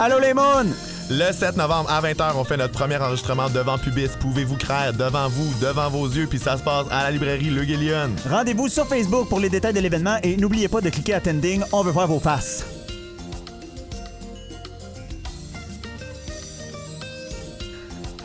Allô les moons! Le 7 novembre à 20h, on fait notre premier enregistrement devant Pubis. Pouvez-vous craindre devant vous, devant vos yeux, puis ça se passe à la librairie Le Guillion. Rendez-vous sur Facebook pour les détails de l'événement et n'oubliez pas de cliquer Attending, on veut voir vos faces.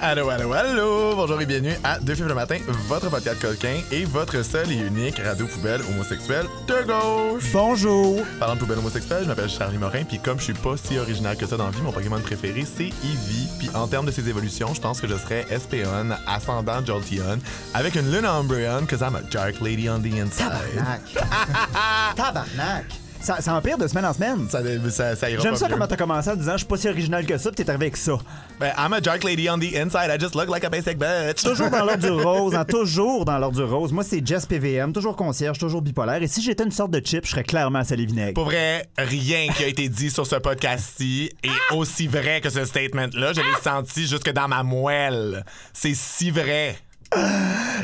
Allô, allô, allô! Bonjour et bienvenue à Deux films le matin, votre podcast coquin et votre seul et unique radio poubelle homosexuelle de gauche. Bonjour! Parlant de poubelle homosexuelle, je m'appelle Charlie Morin, puis comme je suis pas si original que ça dans la vie, mon Pokémon préféré c'est Eevee. Puis en termes de ses évolutions, je pense que je serais Espeon, ascendant Jolteon, avec une Lune Umbreon, cause I'm a dark lady on the inside. Tabarnak! Tabarnak! Ça, ça empire de semaine en semaine. Ça, ça, ça ira J'aime ça mieux. comment t'as commencé en disant je suis pas si original que ça, pis t'es arrivé avec ça. Ben, I'm a dark lady on the inside, I just look like a basic bitch. Toujours dans l'ordre du rose, hein, toujours dans l'ordre du rose. Moi, c'est Jess PVM, toujours concierge, toujours bipolaire. Et si j'étais une sorte de chip, je serais clairement à Vinaigre. Pour vrai, rien qui a été dit sur ce podcast-ci est aussi vrai que ce statement-là. Je l'ai senti jusque dans ma moelle. C'est si vrai.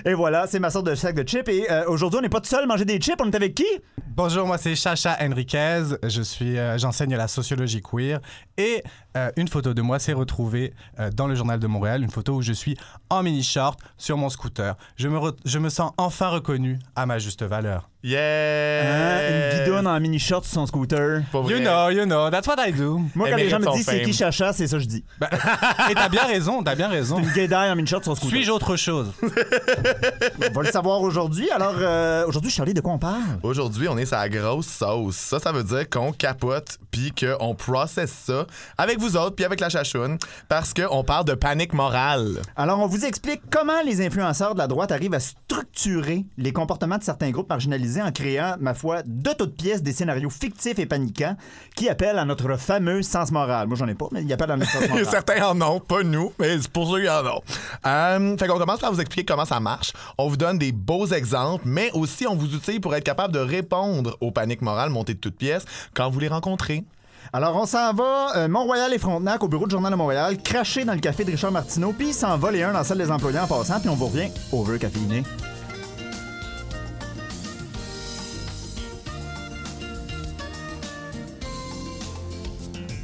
Et voilà, c'est ma sorte de sac de chips. Et euh, aujourd'hui, on n'est pas tout seul à manger des chips. On est avec qui? Bonjour, moi c'est Chacha Henriquez. Je suis, euh, j'enseigne la sociologie queer et euh, une photo de moi s'est retrouvée euh, dans le journal de Montréal, une photo où je suis en mini short sur mon scooter. Je me, re- je me sens enfin reconnu à ma juste valeur. Yeah! Hein, une guidoune en mini-short sur son scooter. You know, you know, that's what I do. Moi, quand les gens me disent c'est qui Chacha, c'est ça que je dis. Et t'as bien raison, t'as bien raison. Une guédaille en mini-short sur son scooter. Suis-je autre chose? On va le savoir aujourd'hui. Alors, euh, aujourd'hui, Charlie, de quoi on parle? Aujourd'hui, on est sa grosse sauce. Ça, ça veut dire qu'on capote puis qu'on processe ça avec vous autres puis avec la chachoune parce qu'on parle de panique morale. Alors, on vous explique comment les influenceurs de la droite arrivent à structurer les comportements de certains groupes marginalisés en créant, ma foi, de toutes pièces des scénarios fictifs et paniquants qui appellent à notre fameux sens moral. Moi, j'en ai pas, mais ils appellent à notre sens moral. Certains en ont, pas nous, mais c'est pour ceux qui en ont. Euh, fait qu'on commence par vous expliquer comment ça marche. On vous donne des beaux exemples, mais aussi on vous outille pour être capable de répondre aux paniques morales montées de toutes pièces quand vous les rencontrez. Alors, on s'en va, euh, Mont-Royal et Frontenac, au bureau du Journal de Montréal, cracher dans le café de Richard Martineau, puis s'en va les uns dans la salle des employés en passant, puis on vous revient au vœu caféiné.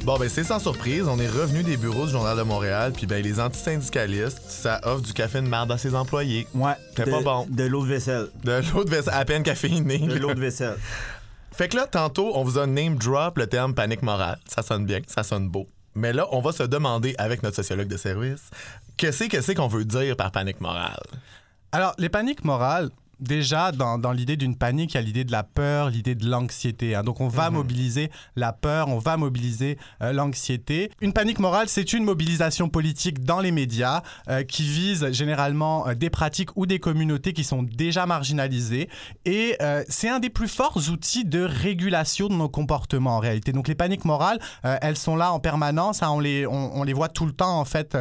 Bon, ben c'est sans surprise, on est revenu des bureaux du Journal de Montréal, puis ben les antisyndicalistes, ça offre du café de merde à ses employés. Ouais. C'est pas bon. De l'eau de vaisselle. De l'eau de vaisselle à peine caféinée. De l'eau de vaisselle. Fait que là, tantôt, on vous a name drop le terme panique morale. Ça sonne bien, ça sonne beau. Mais là, on va se demander avec notre sociologue de service, qu'est-ce que c'est qu'on veut dire par panique morale? Alors, les paniques morales, déjà, dans, dans l'idée d'une panique, il y a l'idée de la peur, l'idée de l'anxiété. hein. Donc, on va mobiliser la peur, on va mobiliser euh, l'anxiété. Une panique morale, c'est une mobilisation politique dans les médias euh, qui vise généralement euh, des pratiques ou des communautés qui sont déjà marginalisées. Et c'est un des plus forts outils de régulation de nos comportements en réalité. Donc, les paniques morales, elles sont là en permanence. hein. on, les, on, on les voit tout le temps, en fait,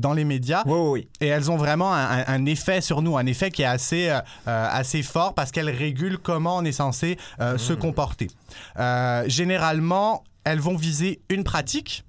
dans les médias. Oui, oui, oui. Et elles ont vraiment un, un- un effet sur nous, un effet qui est assez, assez fort parce qu'elles régulent comment on est censé euh, se comporter. Euh, généralement, elles vont viser une pratique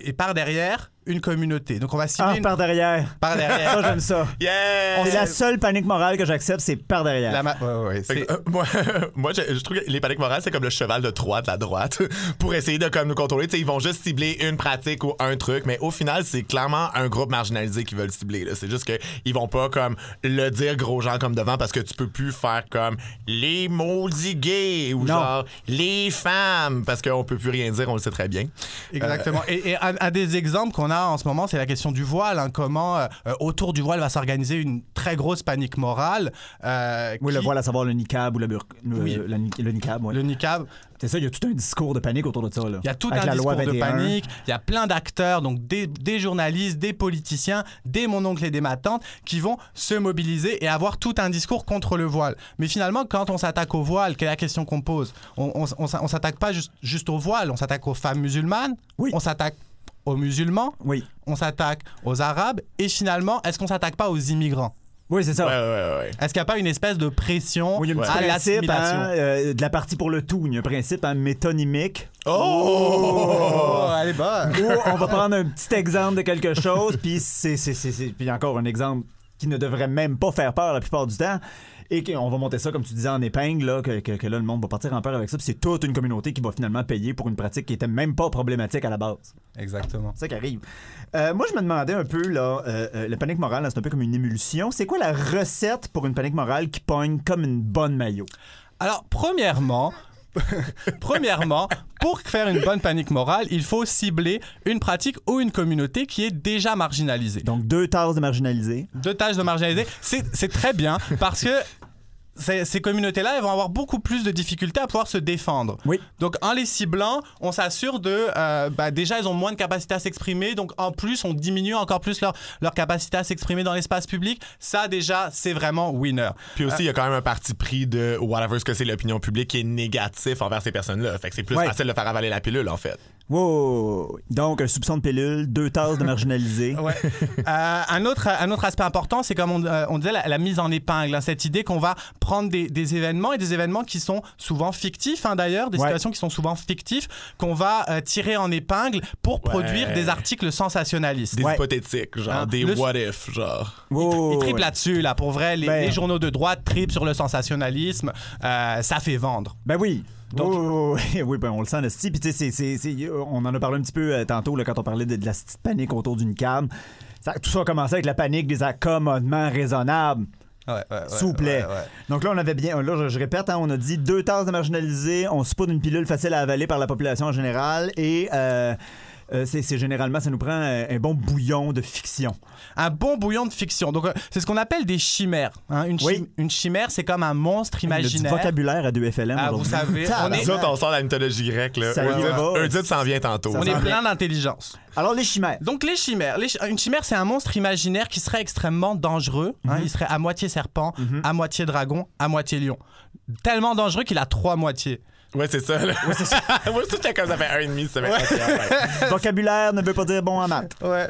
et par derrière, une communauté. Donc on va cibler Ah, une- par derrière. par derrière. Ça, j'aime ça. Yeah! C'est la seule panique morale que j'accepte, c'est par derrière. La ma- ouais, ouais, que, euh, moi, moi je, je trouve que les paniques morales, c'est comme le cheval de Troie de la droite pour essayer de comme, nous contrôler. Tu sais, ils vont juste cibler une pratique ou un truc, mais au final, c'est clairement un groupe marginalisé qu'ils veulent cibler. là. C'est juste qu'ils vont pas comme le dire gros gens comme devant parce que tu peux plus faire comme les maudits gays ou Non. genre les femmes parce qu'on peut plus rien dire, on le sait très bien. Exactement. Et, et un, un des exemples qu'on a en ce moment, c'est la question du voile. hein. comment euh, autour du voile va s'organiser une très grosse panique morale. euh, Oui, le voile à savoir le niqab ou le, Oui. le le niqab. ouais. Le niqab, C'est ça, il y a tout un discours de panique autour de ça. Là. Il y a tout Avec un la discours de 21. panique. Il y a plein d'acteurs, donc des, des journalistes, des politiciens, des mon oncle et des ma tante, qui vont se mobiliser et avoir tout un discours contre le voile. Mais finalement, quand on s'attaque au voile, quelle est la question qu'on pose On, on, on on s'attaque pas juste, juste au voile, on s'attaque aux femmes musulmanes, Oui. on s'attaque aux musulmans, Oui. on s'attaque aux arabes, et finalement, est-ce qu'on s'attaque pas aux immigrants? Oui, c'est ça. Ouais, ouais, ouais. Est-ce qu'il n'y a pas une espèce de pression Oui, il y a un petit à principe l'assimilation? hein, euh, de la partie pour le tout. Il y a un principe hein, métonymique Oh! elle est bonne où on va prendre un petit exemple de quelque chose, puis c'est, c'est, c'est- c'est- puis encore un exemple qui ne devrait même pas faire peur la plupart du temps. Et qu'on va monter ça, comme tu disais, en épingle, là, que, que- que là, le monde va partir en peur avec ça, puis c'est toute une communauté qui va finalement payer pour une pratique qui était même pas problématique à la base. Exactement. C'est ça qui arrive. Euh, moi, je me demandais un peu, là, euh, euh, la panique morale, c'est un peu comme une émulsion. C'est quoi la recette pour une panique morale qui pogne comme une bonne maillot? Alors, premièrement, premièrement, pour faire une bonne panique morale, il faut cibler une pratique ou une communauté qui est déjà marginalisée. Donc, deux tasses de marginalisés. Deux tâches de marginalisée, c'est c'est très bien parce que ces, ces communautés-là, elles vont avoir beaucoup plus de difficultés à pouvoir se défendre. Oui. Donc, en les ciblant, on s'assure de. euh, bah, déjà, elles ont moins de capacité à s'exprimer. Donc, en plus, on diminue encore plus leur, leur capacité à s'exprimer dans l'espace public. Ça, déjà, c'est vraiment winner. Puis aussi, il y a quand même un parti pris de whatever ce que c'est l'opinion publique qui est négatif envers ces personnes-là. Fait que c'est plus Ouais. facile de faire avaler la pilule, en fait. Wow! Donc, un soupçon de pilule, deux tasses de marginalisés. Ouais. Euh, un, autre, un autre aspect important, c'est comme on, euh, on disait, la, la mise en épingle. hein, cette idée qu'on va prendre des, des événements et des événements qui sont souvent fictifs, hein, d'ailleurs, des Ouais. situations qui sont souvent fictifs, qu'on va euh, tirer en épingle pour produire des articles sensationnalistes. Des Ouais. hypothétiques, genre Hein, des le- what if, genre. Wow! Ils tripent là-dessus, là, pour vrai. Les, Ben- les journaux de droite tripent sur le sensationnalisme. Euh, ça fait vendre. Ben oui. Donc- oui, oui, ben on le sent, Nasty. Puis, tu sais, c'est- on en a parlé un petit peu euh, tantôt là, quand on parlait de, de la petite panique autour d'une cam. Ça, tout ça a commencé avec la panique des accommodements raisonnables. Ouais, S'il vous plaît. ouais. Donc là, on avait bien. Là, je, je répète, hein, on a dit deux tasses de marginalisés, on se d'une pilule facile à avaler par la population en général et. euh, euh, c'est généralement, ça nous prend un, un bon bouillon de fiction. Un bon bouillon de fiction. Donc, euh, c'est ce qu'on appelle des chimères. hein. Une, Oui. chim- une chimère, c'est comme un monstre imaginaire. vocabulaire à 2FLM. Ah, vous savez, on est- Nous autres, on sort la mythologie grecque, là. Ça Eudite- s'en vient tantôt. On est plein d'intelligence. Alors, les chimères. Donc les chimères. Les une chimère, c'est un monstre imaginaire qui serait extrêmement dangereux. hein. Mhm. Il serait à moitié serpent, à moitié dragon, à moitié lion. Tellement dangereux qu'il a trois moitiés. Ouais, c'est ça, là. Moi, je trouve comme ça fait un et demi, ça fait ouais. vocabulaire ne veut pas dire bon en maths. Ouais.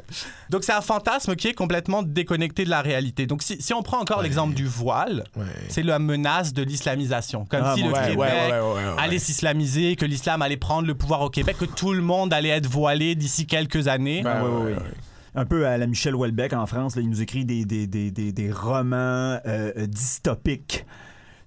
Donc c'est un fantasme qui est complètement déconnecté de la réalité. Donc si, si on prend encore l'exemple du voile, Ouais. c'est la menace de l'islamisation. Comme Ah, si bon, le ouais, Québec ouais, ouais, ouais, ouais, ouais. allait s'islamiser, que l'islam allait prendre le pouvoir au Québec, que tout le monde allait être voilé d'ici quelques années. Ah, Ouais, oui, ouais, oui, ouais. oui. Un peu à la Michel Houellebecq en France, là, il nous écrit des, des, des, des, des romans euh, euh, dystopiques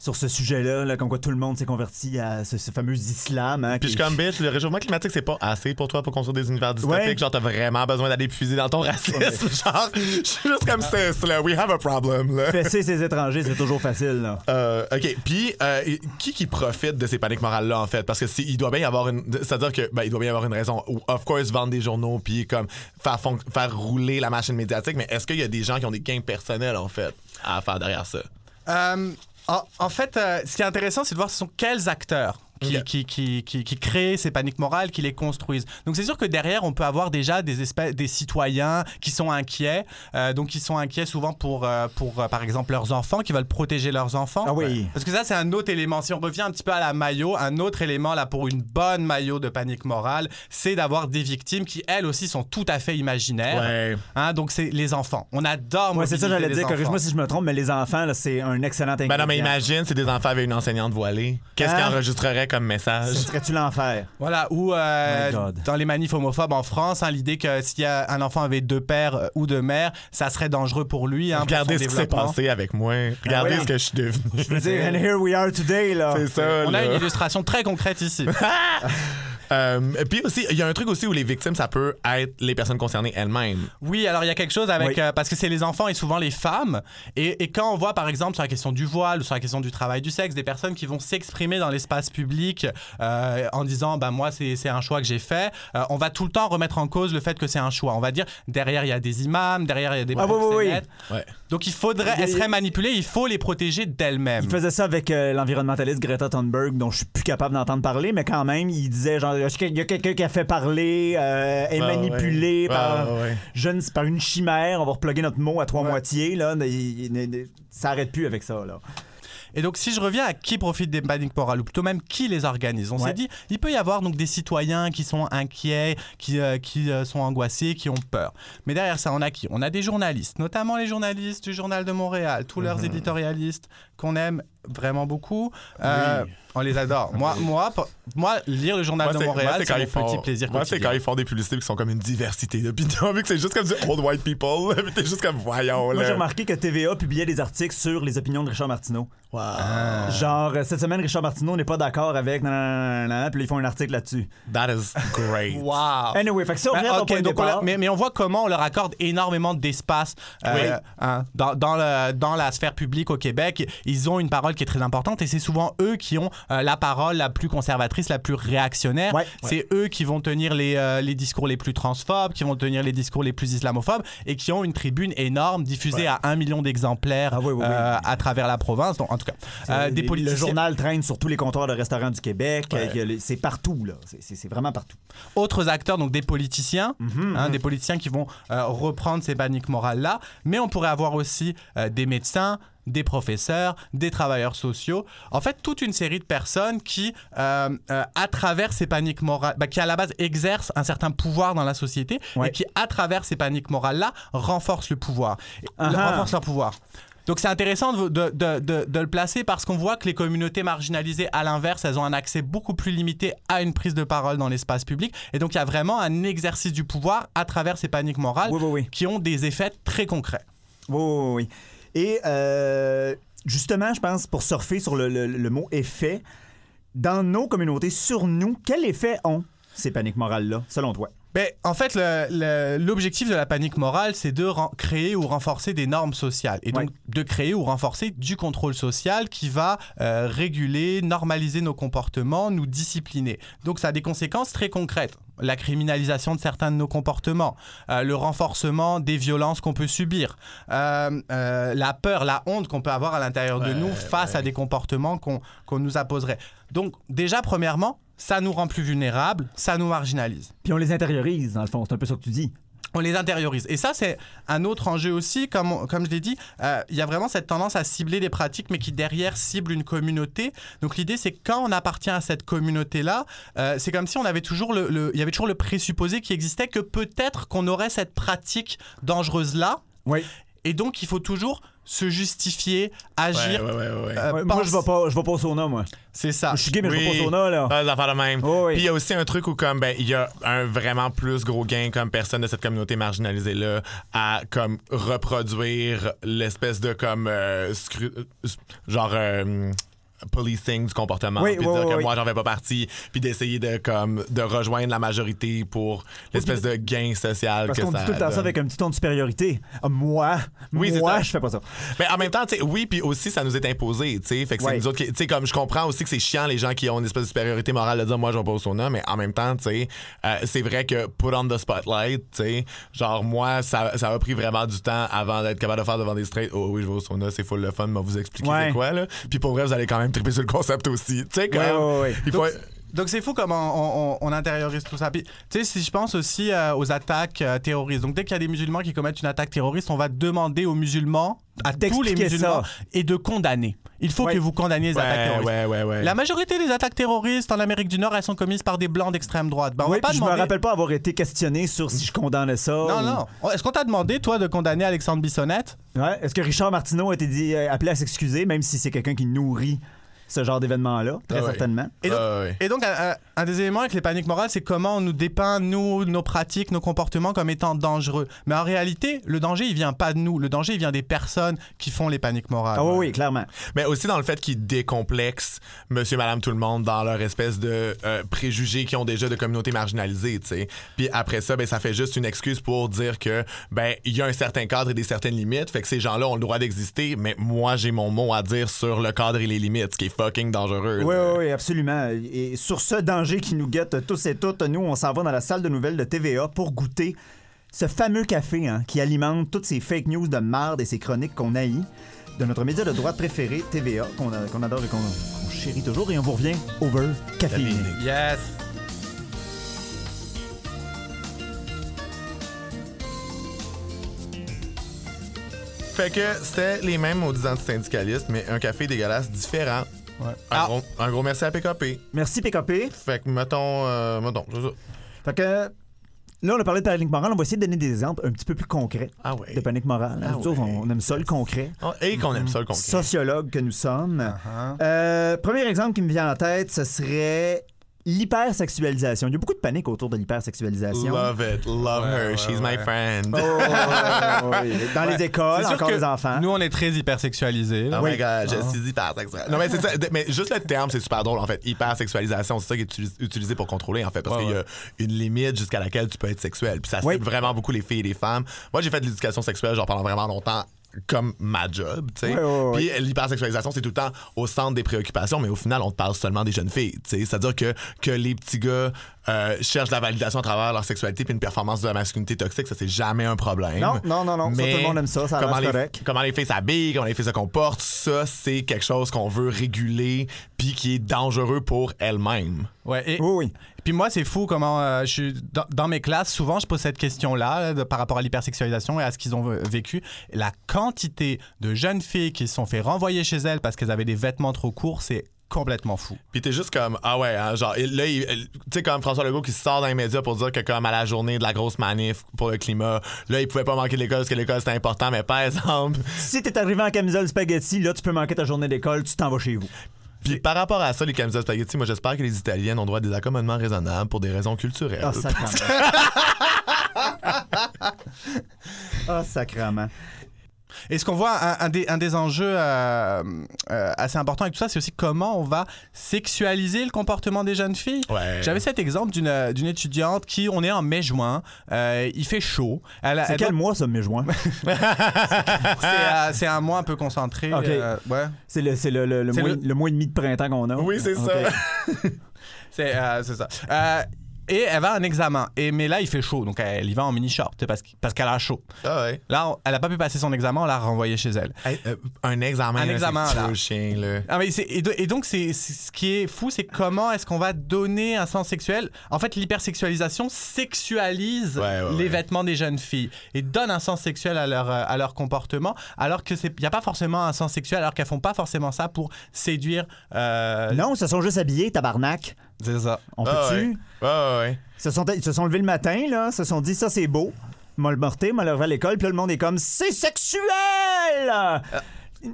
sur ce sujet-là, là, comme quoi tout le monde s'est converti à ce, ce fameux islam. hein, Puis je suis comme, bitch, le réchauffement climatique, c'est pas assez pour toi pour construire des univers dystopiques. Ouais. Genre, t'as vraiment besoin d'aller puiser dans ton racisme. Genre, je suis juste comme ça, là. We have a problem, là. Fesser ses étrangers, c'est toujours facile. Là. Euh, OK. Puis, euh, qui qui profite de ces paniques morales-là, en fait? Parce que si, il doit bien y avoir une... C'est-à-dire que, ben, il doit bien y avoir une raison. Ou, Of course, vendre des journaux, puis comme faire, fon- faire rouler la machine médiatique. Mais est-ce qu'il y a des gens qui ont des gains personnels, en fait, à faire derrière ça? Euh, en, fait, euh, ce qui est intéressant, c'est de voir ce sont quels acteurs. Qui, qui, qui, qui, qui créent ces paniques morales, qui les construisent. Donc c'est sûr que derrière, on peut avoir déjà des, espèces, des citoyens qui sont inquiets, euh, donc qui sont inquiets souvent pour, euh, pour euh, par exemple, leurs enfants, qui veulent protéger leurs enfants. Ah oui. Parce que ça, c'est un autre élément. Si on revient un petit peu à la maillot, un autre élément là pour une bonne maillot de panique morale, c'est d'avoir des victimes qui, elles aussi, sont tout à fait imaginaires. Ouais. Hein, donc c'est les enfants. On adore Ouais, c'est ça, j'allais dire. Corrige-moi si je me trompe, mais les enfants, là, c'est un excellent ingrédient. Ben non, mais imagine, c'est des enfants avec une enseignante voilée. Qu'est-ce Hein? qu'ils enregistreraient comme message? Ce serait-tu l'enfer? Voilà, ou euh, dans les manifs homophobes en France, hein, l'idée que s'il y a un enfant avec deux pères euh, ou deux mères, ça serait dangereux pour lui. hein, pour Regardez son ce qui s'est passé avec moi. Regardez oui. ce que je suis devenu. Je veux dire, and here we are today, là. C'est ça, On a une illustration très concrète ici. Euh, puis aussi, il y a un truc aussi où les victimes, ça peut être les personnes concernées elles-mêmes. Oui, alors il y a quelque chose avec Oui. euh, parce que c'est les enfants et souvent les femmes. Et, et quand on voit par exemple sur la question du voile ou sur la question du travail du sexe, des personnes qui vont s'exprimer dans l'espace public euh, en disant bah moi c'est c'est un choix que j'ai fait, euh, on va tout le temps remettre en cause le fait que c'est un choix. On va dire derrière il y a des imams, derrière il y a des Ah, oui, oui. Donc il faudrait, elles seraient manipulées, il faut les protéger d'elles-mêmes. Il faisait ça avec euh, l'environnementaliste Greta Thunberg, dont je suis plus capable d'entendre parler, mais quand même, il disait genre, il y a quelqu'un qui a fait parler, euh, est Ouais, manipulé ouais. par, Ouais, ouais. jeune, par une chimère. On va reploguer notre mot à trois moitiés. Là, Il- il- ça arrête plus avec ça. Là. Et donc, si je reviens à qui profite des paniques morales, ou plutôt même qui les organise, on Ouais. s'est dit, il peut y avoir donc des citoyens qui sont inquiets, qui, euh, qui euh, sont angoissés, qui ont peur. Mais derrière ça, on a qui? On a des journalistes, notamment les journalistes du Journal de Montréal, tous leurs éditorialistes qu'on aime vraiment beaucoup. Euh, On les adore. Moi, moi, pour- moi, lire le journal Moi, de moi, Montréal, c'est font- petit plaisir Moi, c'est quand ils font des publicités qui sont comme une diversité d'opinions, vu que c'est juste comme du old white people. Puis t'es juste comme, voyons, Moi, là. j'ai remarqué que TVA publiait des articles sur les opinions de Richard Martineau. Genre, euh, cette semaine, Richard Martineau n'est pas d'accord avec. nan, nan, nan, nan, Puis ils font un article là-dessus. That is great. Wow. Anyway, fait que ça, on Ben, revient à ton ok, point de donc on départ. mais, mais on voit comment on leur accorde énormément d'espace euh, Oui. hein, dans, dans, le- dans la sphère publique au Québec. Ils ont une parole qui est très importante et c'est souvent eux qui ont euh, la parole la plus conservatrice, la plus réactionnaire. Ouais. C'est eux qui vont tenir les, euh, les discours les plus transphobes, qui vont tenir les discours les plus islamophobes et qui ont une tribune énorme diffusée à un million d'exemplaires Ah oui, oui, oui. euh, à travers la province. Donc, en tout cas, des Le- journal traîne sur tous les comptoirs de restaurants du Québec. C'est partout, là. C'est- vraiment partout. autres acteurs, donc des politiciens, Mhm, hein, des politiciens qui vont reprendre ces paniques morales-là, mais on pourrait avoir aussi des médecins, des professeurs, des travailleurs sociaux, en fait toute une série de personnes qui, euh, euh, à travers ces paniques morales, bah, qui à la base exercent un certain pouvoir dans la société Ouais. et qui, à travers ces paniques morales-là, renforcent le pouvoir, Ah le- ah. renforcent leur pouvoir. Donc c'est intéressant de, de- de- de- de le placer parce qu'on voit que les communautés marginalisées, à l'inverse, elles ont un accès beaucoup plus limité à une prise de parole dans l'espace public. Et donc il y a vraiment un exercice du pouvoir à travers ces paniques morales Oui, oui, oui. qui ont des effets très concrets. Oui, oui, oui. Et euh, justement, je pense, pour surfer sur le, le- le mot effet, dans nos communautés, sur nous, quel effet ont ces paniques morales-là, selon toi? Ben, en fait, l'objectif de la panique morale, c'est de créer ou renforcer des normes sociales. Et donc, Ouais. de créer ou renforcer du contrôle social qui va euh, réguler, normaliser nos comportements, nous discipliner. Donc, ça a des conséquences très concrètes. La criminalisation de certains de nos comportements, euh, le renforcement des violences qu'on peut subir, euh, euh, la peur, la honte qu'on peut avoir à l'intérieur de nous face à des comportements qu'on qu'on nous apposerait. Donc, déjà, premièrement, ça nous rend plus vulnérables, ça nous marginalise Puis on les intériorise, dans le fond. C'est un peu ça que tu dis. on les intériorise. Et ça, c'est un autre enjeu aussi. Comme, on- comme je l'ai dit, euh, il y a vraiment cette tendance à cibler des pratiques, mais qui derrière ciblent une communauté. Donc l'idée, c'est que quand on appartient à cette communauté-là, euh, c'est comme si on avait toujours le, le- il y avait toujours le présupposé qui existait que peut-être qu'on aurait cette pratique dangereuse-là. Oui. Et donc, il faut toujours se justifier, agir. Ouais, ouais, ouais, ouais. euh, Ouais, moi, je vais pas, je vais pas au sauna, moi. C'est ça. Je suis gay, mais je vais Oui. pas au sauna, là. Ah, des affaires de même. Oh, oui. Puis il y a aussi un truc où comme ben il y a un vraiment plus gros gain comme personne de cette communauté marginalisée là à comme reproduire l'espèce de comme euh, scru- genre euh, policing du comportement Oui, puis oui, dire oui, que moi j'en fais pas partie puis d'essayer de comme de rejoindre la majorité pour l'espèce de gain social Parce que qu'on dit ça tout le temps ça avec un petit ton de supériorité. Moi, moi, je fais pas ça. Mais en même temps, tu sais, oui, puis aussi, ça nous est imposé, tu sais. Fait que c'est nous autres qui- Tu sais, comme je comprends aussi que c'est chiant les gens qui ont une espèce de supériorité morale de dire moi, je vais pas au sauna, mais en même temps, tu sais, euh, c'est vrai que put on the spotlight, tu sais, genre moi, ça, ça a pris vraiment du temps avant d'être capable de faire devant des straight. Oh oui, je vais au sauna, c'est full le fun, mais vous expliquer Ouais. c'est quoi, là. Puis pour vrai, vous allez quand même triper sur le concept aussi. Tu sais, comme. Ouais, ouais, ouais. Il faut. Donc, c'est fou comment on, on- on intériorise tout ça. Puis, tu sais, si je pense aussi euh, aux attaques euh, terroristes. Donc dès qu'il y a des musulmans qui commettent une attaque terroriste, on va demander aux musulmans, à tous les musulmans, ça. et de condamner. Il faut Ouais. que vous condamniez les attaques terroristes. ouais, ouais, ouais. La majorité des attaques terroristes en Amérique du Nord, elles sont commises par des blancs d'extrême droite. Ben, on va pas je demander... me rappelle pas avoir été questionné sur si je condamnais ça. Non, ou- non. Est-ce qu'on t'a demandé, toi, de condamner Alexandre Bissonnette? Ouais. Est-ce que Richard Martineau a été dit, euh, appelé à s'excuser, même si c'est quelqu'un qui nourrit ce genre d'événement-là, très Ah ouais. certainement. Et donc, Ah ouais. Et donc, un, un- un des éléments avec les paniques morales, c'est comment on nous dépeint, nous, nos pratiques, nos comportements comme étant dangereux. Mais en réalité, le danger, il vient pas de nous. Le danger, il vient des personnes qui font les paniques morales. Ah oui, oui, clairement. Mais aussi dans le fait qu'ils décomplexent monsieur, madame, tout le monde dans leur espèce de euh, préjugés qu'ils ont déjà de communautés marginalisées, tu sais. Puis après ça, ben, ça fait juste une excuse pour dire que, ben, il y a un certain cadre et des certaines limites, fait que ces gens-là ont le droit d'exister, mais moi, j'ai mon mot à dire sur le cadre et les limites, ce qui est fucking dangereux. Oui, oui, oui, absolument. Et sur ce danger qui nous guette tous et toutes, nous, on s'en va dans la salle de nouvelles de TVA pour goûter ce fameux café hein, qui alimente toutes ces fake news de marde et ces chroniques qu'on haït de notre média de droite préféré, TVA, qu'on adore et qu'on chérit toujours. Et on vous revient over café. Yes. Fait que c'était les mêmes maudits antisyndicalistes, mais un café dégueulasse différent. Ouais. Un, Ah. gros, un gros merci à PKP. Merci, PKP. Fait que, mettons, euh, mettons, c'est ça. Fait que Là, on a parlé de panique morale. On va essayer de donner des exemples un petit peu plus concrets Ah ouais. de panique morale. Ah autres, ouais. on aime ça, le concret. Oh, Et qu'on aime ça, le concret. Sociologue que nous sommes. Euh, premier exemple qui me vient en tête, ce serait l'hypersexualisation. Il y a beaucoup de panique autour de l'hypersexualisation. Love it, love Ouais, her, ouais, she's ouais. my friend. Oh, oui. Dans Ouais. les écoles, encore les enfants. Nous, on est très hypersexualisés. Oh my god, je Ah. suis hypersexuel. Non, mais c'est ça. Mais juste le terme, c'est super drôle, en fait. Hypersexualisation, c'est ça qui est utilis- utilisé pour contrôler, en fait. Parce Ouais, qu'il y a une limite jusqu'à laquelle tu peux être sexuel. Puis ça Oui. vraiment beaucoup les filles et les femmes. Moi, j'ai fait de l'éducation sexuelle, genre, pendant vraiment longtemps comme ma job, tu sais. Ouais, ouais, ouais. Puis l'hypersexualisation, c'est tout le temps au centre des préoccupations, mais au final, on te parle seulement des jeunes filles, tu sais. C'est-à-dire que, que les petits gars euh, cherchent la validation à travers leur sexualité puis une performance de la masculinité toxique, ça, c'est jamais un problème. Non, non, non, non. Ça, Mais tout le monde aime ça. Ça a comment l'air les, correct. comment les filles s'habillent, comment les filles se comportent, ça, c'est quelque chose qu'on veut réguler puis qui est dangereux pour elles-mêmes. Ouais, et, Oui, oui. Puis moi, c'est fou comment euh, je suis dans, dans mes classes, souvent, je pose cette question-là là, de- par rapport à l'hypersexualisation et à ce qu'ils ont euh, vécu. La quantité de jeunes filles qui se sont fait renvoyer chez elles parce qu'elles avaient des vêtements trop courts, c'est complètement fou. Puis t'es juste comme, ah ouais, hein, genre, là, tu sais, comme François Legault qui sort dans les médias pour dire que, comme à la journée de la grosse manif pour le climat, là, il pouvait pas manquer l'école parce que l'école c'était important, mais par exemple, Si t'es arrivé en camisole spaghetti, là, tu peux manquer ta journée d'école, tu t'en vas chez vous. Puis par rapport à ça, les camisoles spaghetti, moi, j'espère que les Italiennes ont droit à des accommodements raisonnables pour des raisons culturelles. Ah, sacrement. Ah, sacrement. Et ce qu'on voit, un, un des, un des enjeux euh, euh, assez importants avec tout ça, c'est aussi comment on va sexualiser le comportement des jeunes filles. Ouais. J'avais cet exemple d'une euh, d'une étudiante qui, on est en mai-juin, euh, il fait chaud. C'est quel doit- mois, ça, mai-juin? c'est, euh, un mois un peu concentré. Ok. euh, ouais. C'est le, c'est le, le, le mois, le- le mois et demi de printemps qu'on a. Oui, c'est Ok. ça. C'est euh, c'est ça. Et elle va à un examen. Et, mais là, il fait chaud. Donc, elle y va en mini-short parce, qu'- parce qu'elle a chaud. Ah ouais. Là, on- elle n'a pas pu passer son examen. On l'a renvoyée chez elle. Hey, euh, un examen, Un là, examen, c'est là. le chien, là. Ah, mais c'est- et, do- et donc, c'est c'est- ce qui est fou, c'est comment est-ce qu'on va donner un sens sexuel? En fait, l'hypersexualisation sexualise Ouais, ouais, les ouais. vêtements des jeunes filles et donne un sens sexuel à leur, euh, à leur comportement, alors qu'il n'y a pas forcément un sens sexuel, alors qu'elles font pas forcément ça pour séduire. euh, Non, ils se sont juste habillés, tabarnak. C'est ça. On Ah peut-tu? ouais. Ouais, ouais. Ils, se sont, ils se sont levés le matin, là, se sont dit, ça, c'est beau. M'a le morté, m'a levé à l'école, puis là, le monde est comme, c'est sexuel!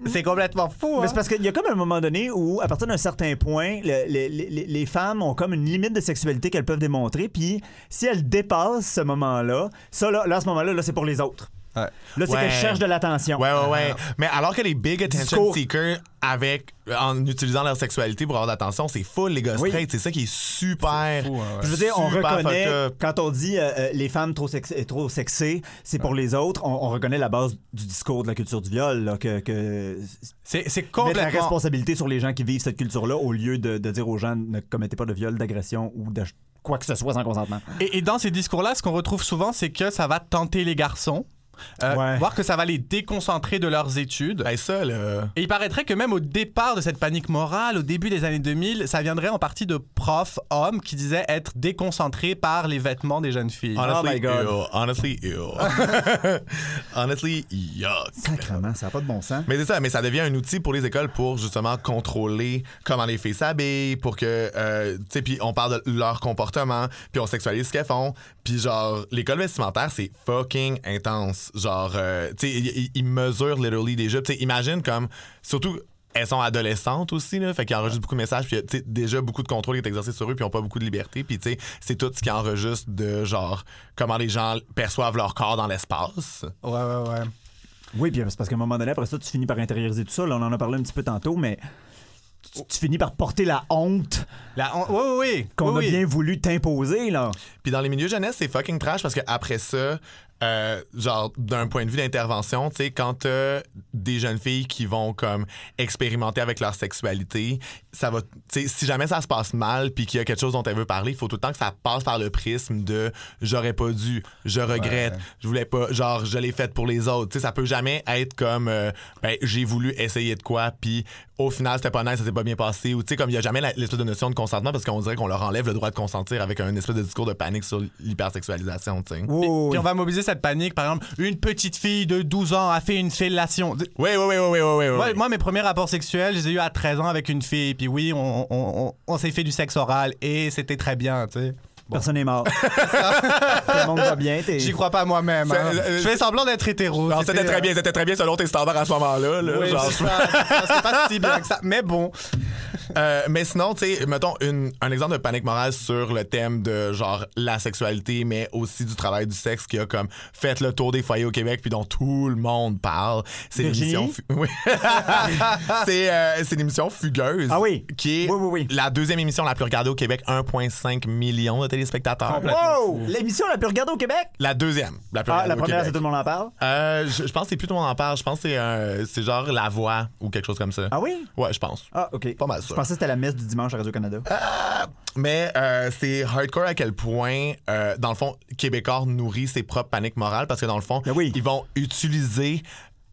C'est complètement fou. Mais hein? c'est parce qu'il y a comme un moment donné où, à partir d'un certain point, le- le- les, les femmes ont comme une limite de sexualité qu'elles peuvent démontrer. Puis si elles dépassent ce moment-là, ça, là, là, à ce moment-là, là, c'est pour les autres. Ouais. Là, c'est Ouais. qu'elles cherchent de l'attention. Ouais, ouais, ouais. Mais alors que les big attention Discours. seekers, avec, en utilisant leur sexualité pour avoir de l'attention, c'est full, les gars Oui. straight. C'est ça qui est super. fou, hein, ouais. Je veux dire, on reconnaît, quand on dit euh, euh, les femmes trop, sex- trop sexées, c'est pour les autres, on, on reconnaît la base du discours de la culture du viol, là, que, que C'est mettre la complètement. responsabilité sur les gens qui vivent cette culture-là au lieu de, de dire aux gens ne commettez pas de viol, d'agression ou de quoi que ce soit sans consentement. Et, et dans ces discours-là, ce qu'on retrouve souvent, c'est que ça va tenter les garçons. Euh, Ouais. Voir que ça va les déconcentrer de leurs études. Ben, ça, là. Et il paraîtrait que même au départ de cette panique morale, au début des années 2000, ça viendrait en partie de profs hommes qui disaient être déconcentrés par les vêtements des jeunes filles. Honestly, Oh my God. ew. Honestly, ew. Honestly, yuck. Sacrement, ça n'a pas de bon sens. Mais c'est ça, mais ça devient un outil pour les écoles pour justement contrôler comment les filles s'habillent, pour que, euh, tu sais, puis on parle de leur comportement, puis on sexualise ce qu'elles font, puis genre, l'école vestimentaire, c'est fucking intense. Genre, euh, tu sais, ils mesurent literally jupes. Tu sais, imagine comme, surtout, elles sont adolescentes aussi, là, fait qu'ils enregistrent beaucoup de messages, puis tu sais, déjà beaucoup de contrôle qui est exercé sur eux, puis ils ont pas beaucoup de liberté, puis tu sais, c'est tout ce qui enregistre de genre, comment les gens perçoivent leur corps dans l'espace. Ouais, ouais, ouais. Oui, puis c'est parce qu'à un moment donné, après ça, tu finis par intérioriser tout ça. Là, on en a parlé un petit peu tantôt, mais tu, tu finis par porter la honte La hon- Oui, oui, oui. qu'on Oui, a oui. bien voulu t'imposer, là. Puis dans les milieux jeunesse, c'est fucking trash parce que après ça, euh, genre d'un point de vue d'intervention, tu sais, quand t'as des jeunes filles qui vont comme expérimenter avec leur sexualité, ça va, tu sais, si jamais ça se passe mal puis qu'il y a quelque chose dont elle veut parler, il faut tout le temps que ça passe par le prisme de j'aurais pas dû, je regrette, Ouais. je voulais pas, genre je l'ai fait pour les autres. Tu sais, ça peut jamais être comme euh, ben j'ai voulu essayer de quoi puis au final c'était pas nice, ça s'est pas bien passé ou tu sais comme il y a jamais l'espèce de notion de consentement parce qu'on dirait qu'on leur enlève le droit de consentir avec un espèce de discours de panique sur l'hypersexualisation, tu sais. Puis on va mobiliser cette panique. Par exemple, une petite fille de 12 ans a fait une fellation. Oui, oui, oui, oui, oui, oui, oui. Moi, moi, mes premiers rapports sexuels, je les ai eus à 13 ans avec une fille. Puis oui, on, on- on- on s'est fait du sexe oral et c'était très bien, tu sais. Personne n'est mort. Tout le monde va bien. J'y crois pas moi-même. Hein. euh, Je fais semblant d'être hétéro. C'était très bien, c'était très bien selon tes standards à ce moment-là. là. Oui, Genre, pas si bien que ça. Mais bon. Euh, mais sinon, tu sais, mettons une- un exemple de panique morale sur le thème de genre la sexualité, mais aussi du travail du sexe qui a comme fait le tour des foyers au Québec puis dont tout le monde parle. C'est l'émission. Oui. c'est euh, c'est l'émission Fugueuse. Ah oui. Qui est Oui, oui, oui. la deuxième émission la plus regardée au Québec, 1,5 million de téléspectateurs. Wow! L'émission la plus regardée au Québec? La deuxième, la plus Ah, la première, c'est tout le monde en parle? Euh, je, je pense que c'est plus tout le monde en parle. Je pense que c'est euh, c'est genre La Voix ou quelque chose comme ça. Ah oui? Ouais, je pense. Ah, OK. Pas mal sûr. Pensais que c'était la messe du dimanche à Radio-Canada. Mais euh, c'est hardcore à quel point, euh, dans le fond, Québécois nourrit ses propres paniques morales parce que, dans le fond, Ben oui. ils vont utiliser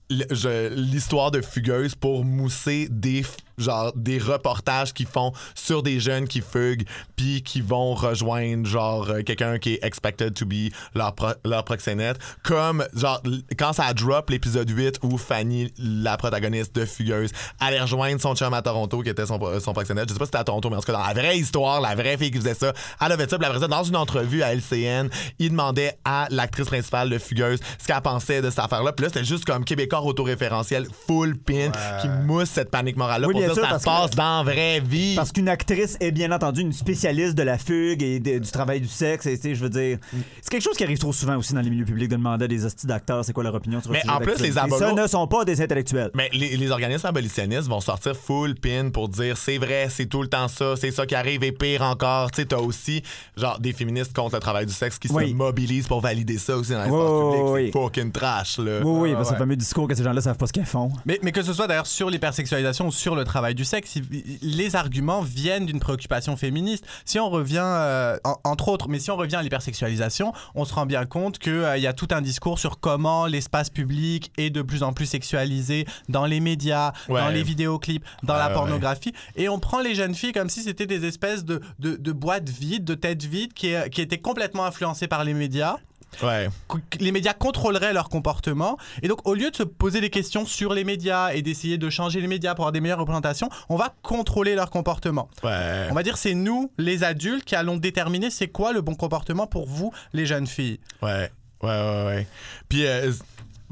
l'histoire de Fugueuse pour mousser des genre des reportages qu'ils font sur des jeunes qui fuguent puis qui vont rejoindre genre euh, quelqu'un qui est expected to be leur, pro- leur proxénète. Comme genre quand ça drop l'épisode 8 où Fanny la protagoniste de Fugueuse allait rejoindre son chum à Toronto qui était son, son proxénète. Je sais pas si c'était à Toronto mais en tout cas dans la vraie histoire la vraie fille qui faisait ça elle avait ça puis après ça dans une entrevue à LCN il demandait à l'actrice principale de Fugueuse ce qu'elle pensait de cette affaire là puis là c'était juste comme Québécois autoréférentiel full pin qui mousse cette panique morale là Oui, pour bien sûr, ça parce se que- passe dans la vraie vie Parce qu'une actrice est bien entendu une spécialiste de la fugue et de- du travail du sexe. Et, tu sais, je veux dire, c'est quelque chose qui arrive trop souvent aussi dans les milieux publics de demander à des hosties d'acteurs c'est quoi leur opinion sur un Mais sujet en plus, les abolos- Ça ne sont pas des intellectuels. Mais les, les organismes abolitionnistes vont sortir full pin pour dire c'est vrai, c'est tout le temps ça, c'est ça qui arrive et pire encore. Tu sais, t'as aussi genre des féministes contre le travail du sexe qui Oui. se mobilisent pour valider ça aussi dans l'espace Oui, public. oui, C'est fucking trash, là. Oui, oui, Ouais, parce que ouais. ce fameux discours que ces gens-là savent pas ce qu'ils font. Mais, mais que ce soit d'ailleurs sur l'hypersexualisation ou sur le travail du sexe, les arguments viennent d'une préoccupation féministe. Si on revient, euh, en- entre autres, mais si on revient à l'hypersexualisation, on se rend bien compte qu'il y a tout un discours sur comment l'espace public est de plus en plus sexualisé dans les médias, Ouais. dans les vidéoclips, dans Ouais, la ouais. pornographie. Et on prend les jeunes filles comme si c'était des espèces de, de, de boîtes vides, de têtes vides qui, qui étaient complètement influencées par les médias Ouais. les médias contrôleraient leur comportement. Et donc, au lieu de se poser des questions sur les médias et d'essayer de changer les médias pour avoir des meilleures représentations, on va contrôler leur comportement. Ouais. On va dire c'est nous, les adultes, qui allons déterminer c'est quoi le bon comportement pour vous, les jeunes filles. Ouais. Ouais, ouais, ouais. Puis, euh,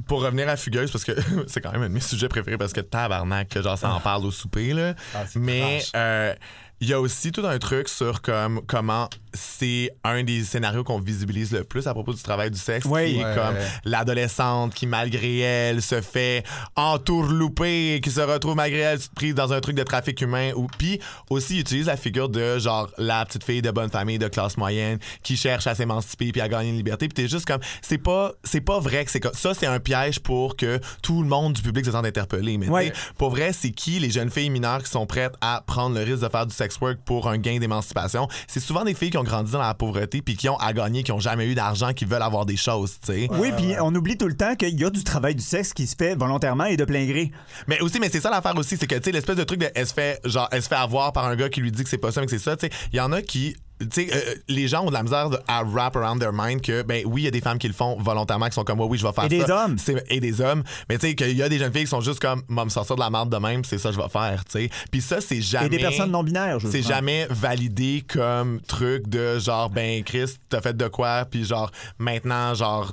pour revenir à Fugueuse, parce que c'est quand même un de mes sujets préférés, parce que tabarnak, que genre, ça en parle au souper, là. Mais trash. euh, il y a aussi tout un truc sur comme, comment c'est un des scénarios qu'on visibilise le plus à propos du travail du sexe, Oui. qui est Ouais. comme l'adolescente qui, malgré elle, se fait entourlouper et qui se retrouve, malgré elle, prise dans un truc de trafic humain. Ou, puis aussi, utilise la figure de, genre, la petite fille de bonne famille, de classe moyenne, qui cherche à s'émanciper puis à gagner une liberté. Puis t'es juste comme, c'est pas, c'est pas vrai que c'est comme, ça, c'est un piège pour que tout le monde du public se sente interpellé. Mais Ouais. pour vrai, c'est qui les jeunes filles mineures qui sont prêtes à prendre le risque de faire du sex work pour un gain d'émancipation? C'est souvent des filles qui ont grandi dans la pauvreté puis qui ont à gagner, qui ont jamais eu d'argent, qui veulent avoir des choses, tu sais. Oui, puis on oublie tout le temps qu'il y a du travail du sexe qui se fait volontairement et de plein gré. Mais aussi, mais c'est ça l'affaire aussi, c'est que, tu sais, l'espèce de truc de, elle se fait, genre, elle se fait avoir par un gars qui lui dit que c'est pas ça, mais que c'est ça, tu sais. Il y en a qui, tu sais, euh, les gens ont de la misère de- à wrap around their mind que, ben oui, il y a des femmes qui le font volontairement, qui sont comme, ouais, oui, je vais faire Et ça. des hommes. Et des hommes. Mais tu sais, qu'il y a des jeunes filles qui sont juste comme, moi, me sortir de la merde de même, c'est ça que je vais faire, tu sais. Puis ça, c'est jamais. Et des personnes non binaires, je C'est jamais validé comme truc de genre, ben, Chris, t'as fait de quoi, puis genre, maintenant, genre,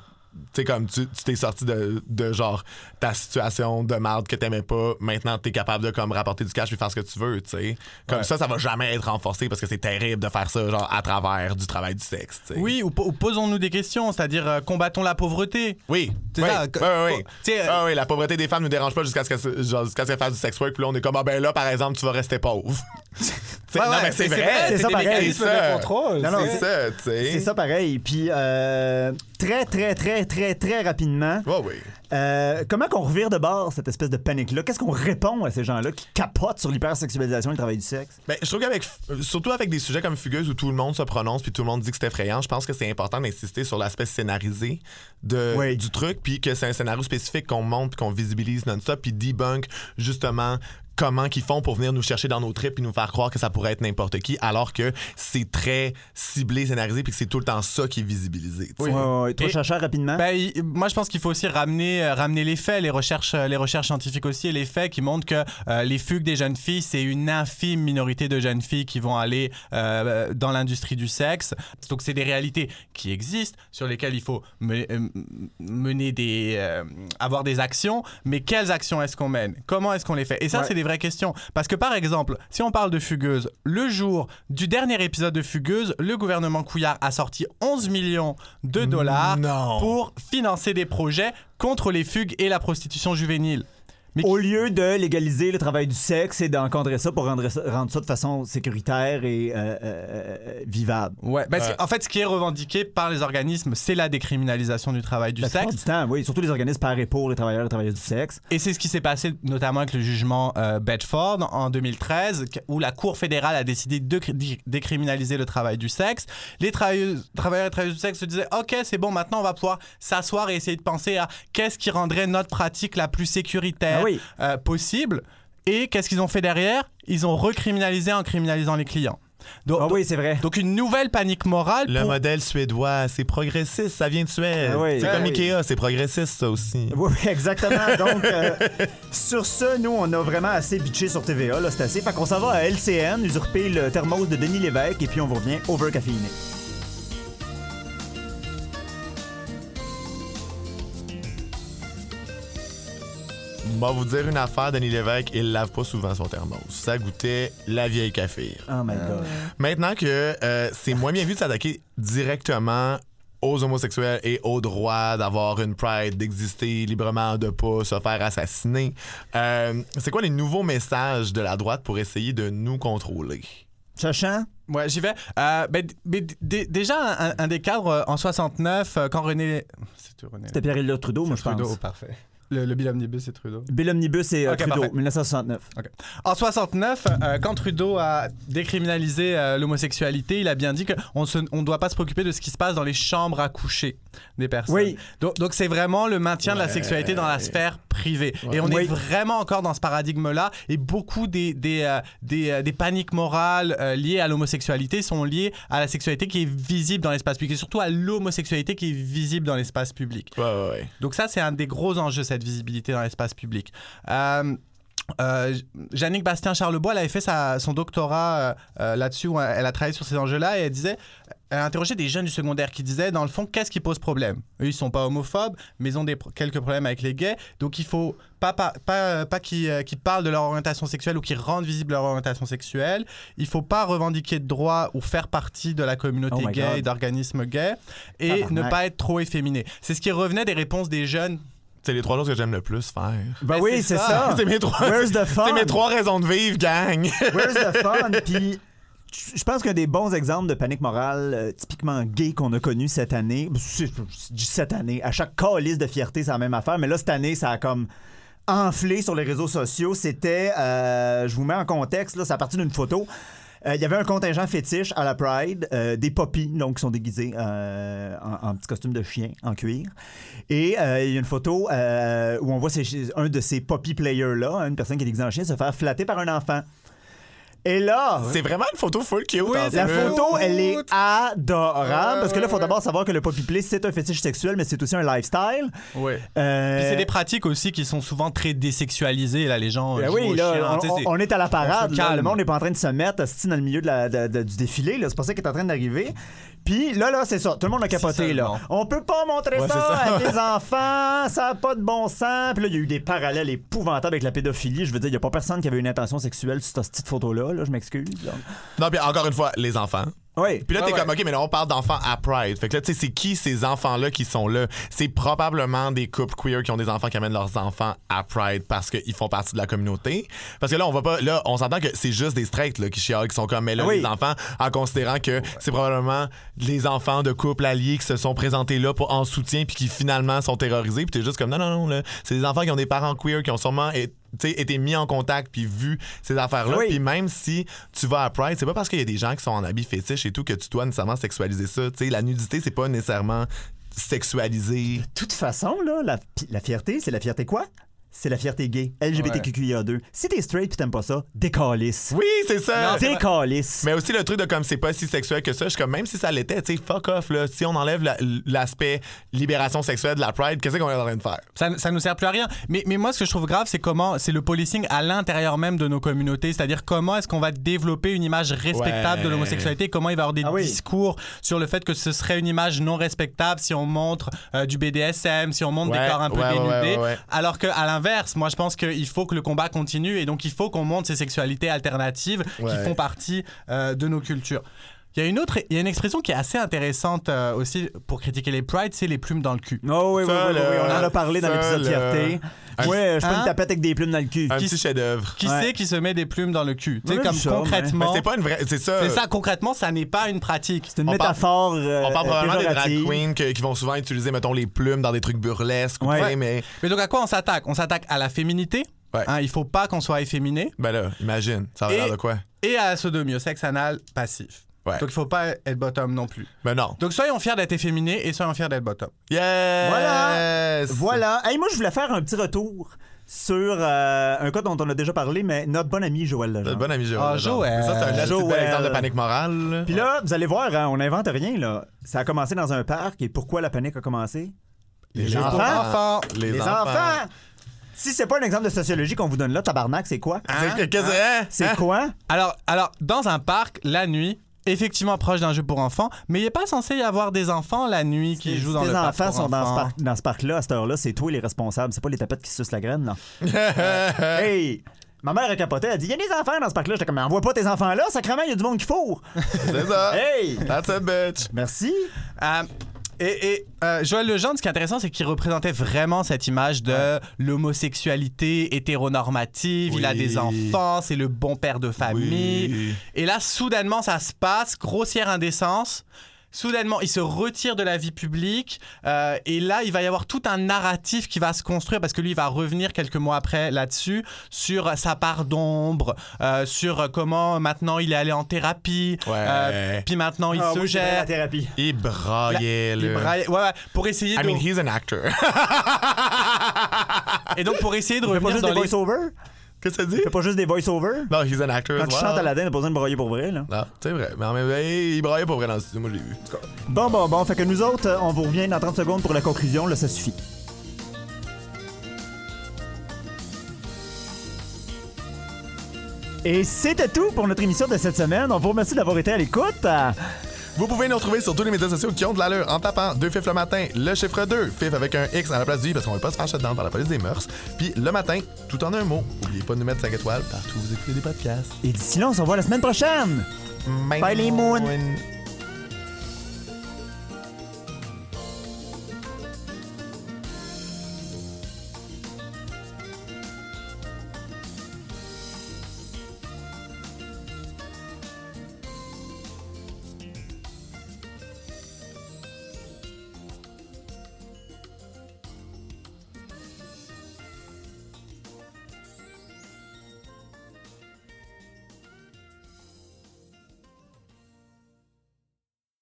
sais, comme tu t'es sorti de, de genre ta situation de merde que t'aimais pas, maintenant t'es capable de comme rapporter du cash puis faire ce que tu veux, tu sais. Comme Ouais. ça, ça va jamais être renforcé parce que c'est terrible de faire ça, genre, à travers du travail du sexe, tu sais. Oui, ou, po- ou posons-nous des questions, c'est-à-dire euh, combattons la pauvreté. Oui. C'est oui. ça, Oui, euh, Ah oui, la pauvreté des femmes nous dérange pas jusqu'à ce que genre, jusqu'à ce qu'elles fassent du sex work puis là on est comme ah ben là par exemple tu vas rester pauvre. Ouais, non mais c'est vrai, c'est ça pareil. C'est ça. de contrôle. Non, non, c'est ça, tu sais. C'est ça pareil. Puis euh, très, très, très, très, très rapidement, Ouais, oui. euh, comment qu'on revire de bord cette espèce de panique-là? Qu'est-ce qu'on répond à ces gens-là qui capotent sur l'hypersexualisation et le travail du sexe? Ben, je trouve qu'avec, surtout avec des sujets comme Fugueuse où tout le monde se prononce puis tout le monde dit que c'est effrayant, je pense que c'est important d'insister sur l'aspect scénarisé de, Oui. du truc puis que c'est un scénario spécifique qu'on montre puis qu'on visibilise non-stop puis debunk justement comment qu'ils font pour venir nous chercher dans nos trips et nous faire croire que ça pourrait être n'importe qui, alors que c'est très ciblé, scénarisé, puis que c'est tout le temps ça qui est visibilisé. Ouais, ouais, ouais. Toi, Et- Chacha, rapidement? Ben, moi, je pense qu'il faut aussi ramener, euh, ramener les faits, les recherches, euh, les recherches scientifiques aussi, et les faits qui montrent que euh, les fugues des jeunes filles, c'est une infime minorité de jeunes filles qui vont aller euh, dans l'industrie du sexe. Donc, c'est des réalités qui existent, sur lesquelles il faut me- euh, mener des, euh, avoir des actions. Mais quelles actions est-ce qu'on mène? Comment est-ce qu'on les fait? Et ça, Ouais. c'est des vraies questions. Parce que, par exemple, si on parle de Fugueuse, le jour du dernier épisode de Fugueuse, le gouvernement Couillard a sorti 11 millions de dollars Non. pour financer des projets contre les fugues et la prostitution juvénile. Mais Au lieu de légaliser le travail du sexe et d'encadrer ça pour rendre ça, rendre ça de façon sécuritaire et euh, euh, vivable. Ouais, que, en fait, ce qui est revendiqué par les organismes, c'est la décriminalisation du travail du La plupart sexe. du temps, oui, surtout les organismes par et pour les travailleurs et travailleuses du sexe. Et c'est ce qui s'est passé notamment avec le jugement euh, Bedford en 2013, qu- où la Cour fédérale a décidé de décriminaliser le travail du sexe. Les travailleuses- travailleurs et travailleuses du sexe se disaient Ok, c'est bon, maintenant on va pouvoir s'asseoir et essayer de penser à qu'est-ce qui rendrait notre pratique la plus sécuritaire Ah oui. euh, possible. Et qu'est-ce qu'ils ont fait derrière? Ils ont recriminalisé en criminalisant les clients. Donc, Ah oui, c'est vrai. donc une nouvelle panique morale. Le pour- modèle suédois, c'est progressiste, ça vient de Suède. Ah oui, c'est ah comme oui. Ikea, c'est progressiste ça aussi. Oui, oui, exactement. Donc, euh, sur ce, nous, on a vraiment assez bitché sur TVA. là, C'est assez. Fait qu'on s'en va à LCN, usurper le thermos de Denis Lévesque, et puis on vous revient overcaféiné. Moi, vous dire une affaire, Denis Lévesque, il lave pas souvent son thermos. Ça goûtait la vieille café. Oh my God. Maintenant que euh, c'est moins bien vu de s'attaquer directement aux homosexuels et au droit d'avoir une pride, d'exister librement, de pas se faire assassiner, euh, c'est quoi les nouveaux messages de la droite pour essayer de nous contrôler? Chachan? Ouais, j'y vais. Euh, ben, ben, déjà, un, un des cadres euh, en 69, euh, quand René. C'est René. C'était Pierre-Éliott Trudeau, moi, je Trudeau, pense. parfait. Le, le bill omnibus, c'est Trudeau. Bill Omnibus, c'est euh, Trudeau, parfait. 1969. En 69, euh, quand Trudeau a décriminalisé euh, l'homosexualité, il a bien dit qu'on ne on doit pas se préoccuper de ce qui se passe dans les chambres à coucher des personnes. Oui. Donc donc c'est vraiment le maintien de la sexualité dans la sphère Et on Oui. est vraiment encore dans ce paradigme-là. Et beaucoup des, des, euh, des, euh, des paniques morales euh, liées à l'homosexualité sont liées à la sexualité qui est visible dans l'espace public. Et surtout à l'homosexualité qui est visible dans l'espace public. Ouais, ouais, ouais. Donc ça, c'est un des gros enjeux, cette visibilité dans l'espace public. Euh, Jannick Bastien-Charlebois, elle avait fait sa- son doctorat euh, là-dessus, où elle a travaillé sur ces enjeux-là, et elle disait, interrogé des jeunes du secondaire qui disaient, dans le fond, qu'est-ce qui pose problème? Eux, ils sont pas homophobes, mais ils ont des, pro- quelques problèmes avec les gays, donc il faut pas, pas, pas, pas qu'ils euh, qu'ils parlent de leur orientation sexuelle ou qu'ils rendent visible leur orientation sexuelle. Il faut pas revendiquer de droits ou faire partie de la communauté Oh gay God. et d'organismes gays, et ne pas être trop efféminé. C'est ce qui revenait des réponses des jeunes C'est les trois choses que j'aime le plus faire. Ben Mais oui, c'est c'est ça. ça. c'est mes trois. Where's the fun? C'est mes trois raisons de vivre, gang. Where's the fun? Puis, je pense qu'un des bons exemples de panique morale euh, typiquement gay qu'on a connu cette année, je dis cette année, à chaque calice de fierté, c'est la même affaire, mais là, cette année, ça a comme enflé sur les réseaux sociaux. C'était, euh, je vous mets en contexte, là, c'est à partir d'une photo. Euh, Il y avait un contingent fétiche à la Pride, des poppies, donc qui sont déguisés en, en petit costume de chien, en cuir. Et il y a une photo où on voit un de ces poppy players-là, une personne qui est déguisée en chien, se faire flatter par un enfant. Et là, C'est vraiment une photo full cute. Oui, la photo, elle est adorable. parce que là, il faut ouais. d'abord savoir que le poppy play, c'est un fétiche sexuel, mais c'est aussi un lifestyle. Ouais. Euh, Puis c'est des pratiques aussi qui sont souvent très désexualisées. Là, les gens. Ben oui, là, on, est à la parade. là. le monde n'est pas en train de se mettre dans le milieu de la- de- de- du défilé. là. C'est pas ça qui est en train d'arriver. Puis là, là, c'est ça. Tout le monde a capoté. Là. On peut pas montrer Ouais, ça, ça. à tes enfants. Ça n'a pas de bon sens. Puis là, il y a eu des parallèles épouvantables avec la pédophilie. Je veux dire, il n'y a pas personne qui avait une intention sexuelle sur cette petite photo-là. Là, je m'excuse. là. Non, puis encore une fois, les enfants. Oui. Puis là, t'es Ah ouais. comme, OK, mais là, on parle d'enfants à Pride. Fait que là, tu sais, c'est qui ces enfants-là qui sont là? C'est probablement des couples queer qui ont des enfants qui amènent leurs enfants à Pride parce qu'ils font partie de la communauté. Parce que là, on va pas. Là, on s'entend que c'est juste des straights là, qui chialent, qui sont comme, mais là, Oui. les enfants, en considérant que c'est probablement les enfants de couples alliés qui se sont présentés là pour, en soutien puis qui finalement sont terrorisés. Puis t'es juste comme, non, non, non, là, c'est des enfants qui ont des parents queer qui ont sûrement. Été mis en contact puis vu ces affaires-là. Oui. Puis même si tu vas à Pride, c'est pas parce qu'il y a des gens qui sont en habits fétiches et tout que tu dois nécessairement sexualiser ça. Tu sais, la nudité, c'est pas nécessairement sexualisé. De toute façon, là, la fierté, c'est la fierté quoi? C'est la fierté gay. LGBTQIA2. Si t'es straight pis t'aimes pas ça, décalisse. Oui, c'est ça. Décalisse. Mais aussi le truc de comme c'est pas si sexuel que ça, je suis comme même si ça l'était, tu sais, fuck off là. Si on enlève la- l'aspect libération sexuelle de la Pride, qu'est-ce qu'on est en train de faire? Ça, ça nous sert plus à rien. Mais, mais moi, ce que je trouve grave, c'est comment c'est le policing à l'intérieur même de nos communautés. C'est-à-dire comment est-ce qu'on va développer une image respectable Ouais. de l'homosexualité, comment il va y avoir des Ah oui. discours sur le fait que ce serait une image non respectable si on montre euh, du BDSM, si on montre Ouais, des corps un peu ouais, ouais, dénudés? ouais, ouais. Alors qu'à l'inverse, moi, je pense qu'il faut que le combat continue et donc il faut qu'on montre ces sexualités alternatives qui font partie euh, de nos cultures. Il y a une autre, il y a une expression qui est assez intéressante euh, aussi pour critiquer les prides, c'est les plumes dans le cul. Oh oui, oui, Ça, oui, oui, oui, on en a parlé dans l'épisode fierté. Un- Ouais, je peux Hein? me taper avec des plumes dans le cul. Un Qui- petit chef-d'œuvre. Qui Ouais. c'est qui se met des plumes dans le cul? Tu sais, Ouais, comme ça, concrètement. Mais c'est pas une vraie. C'est ça. C'est ça, concrètement, ça n'est pas une pratique. C'est une on parle- métaphore. euh, On parle probablement des drag queens que- qui vont souvent utiliser, mettons, les plumes dans des trucs burlesques. ou Ouais. tu sais, mais Mais donc à quoi on s'attaque? On s'attaque à la féminité. Ouais. Hein, il faut pas qu'on soit efféminé. ben là, imagine, ça va de quoi? Et à la sodomie, au sexe anal passif. Ouais. Donc il faut pas être bottom non plus. Ben non. Donc soyons fiers d'être efféminés et soyons fiers d'être bottom. Yes! Voilà. Voilà. Hey, moi, je voulais faire un petit retour sur euh, un cas dont on a déjà parlé, mais notre bon ami Joël Legendre. Notre bon ami Joël. Ah. Joël. Ça, c'est un bel exemple de panique morale. là. Puis là, vous allez voir, hein, on n'invente rien. là. Ça a commencé dans un parc. Et pourquoi la panique a commencé? les, les enfants. enfants. Les, Les enfants! Si c'est pas un exemple de sociologie qu'on vous donne là, tabarnak, c'est quoi? C'est? C'est Hein? quoi? Alors, alors, dans un parc, la nuit, effectivement proche d'un jeu pour enfants, mais il n'est pas censé y avoir des enfants la nuit qui jouent dans le parc enfants pour sont dans ce, enfants. parc, dans ce parc-là, à cette heure-là, c'est toi les responsables. C'est pas les tapettes qui sucent la graine, là. hey! Ma mère a capoté, elle dit Il y a des enfants dans ce parc-là. J'étais comme Mais envoie pas tes enfants là, sacrément, il y a du monde qui fourre. C'est ça. hey! That's a bitch. Merci. Euh, et et euh, Joël Legendre, ce qui est intéressant, c'est qu'il représentait vraiment cette image de l'homosexualité hétéronormative. Il a des enfants, c'est le bon père de famille. Oui. Et là, soudainement, ça se passe, grossière indécence. Soudainement, il se retire de la vie publique euh, et là, il va y avoir tout un narratif qui va se construire parce que lui, il va revenir quelques mois après là-dessus sur sa part d'ombre, euh, sur comment maintenant il est allé en thérapie, Ouais. euh, puis maintenant il Ah se oui, la gère. thérapie. Il braillait, Il là. braille- ouais, ouais, pour essayer I de mean, he's an actor. et donc pour essayer de revenir dans des les voice-over? Qu'est-ce que ça dit? Il fait pas juste des voice-over? Non, he's an actor Quand as tu well. chantes à la dinde, t'as pas besoin de broyer pour vrai, là. Non, c'est vrai. Mais en même temps, il braillait pas vrai dans le studio. Moi, je l'ai vu. Bon, bon, bon. Fait que nous autres, euh, on vous revient dans 30 secondes pour la conclusion. Là, ça suffit. Et c'était tout pour notre émission de cette semaine. On vous remercie d'avoir été à l'écoute. Vous pouvez nous retrouver sur tous les médias sociaux qui ont de l'allure en tapant 2 FIF le matin, le chiffre 2, FIF avec un X à la place du I parce qu'on veut pas se faire dedans par la police des mœurs. Puis le matin, tout en un mot. N'oubliez pas de nous mettre 5 étoiles partout où vous écoutez des podcasts. Et d'ici là, on se revoit la semaine prochaine. Bye, les moons.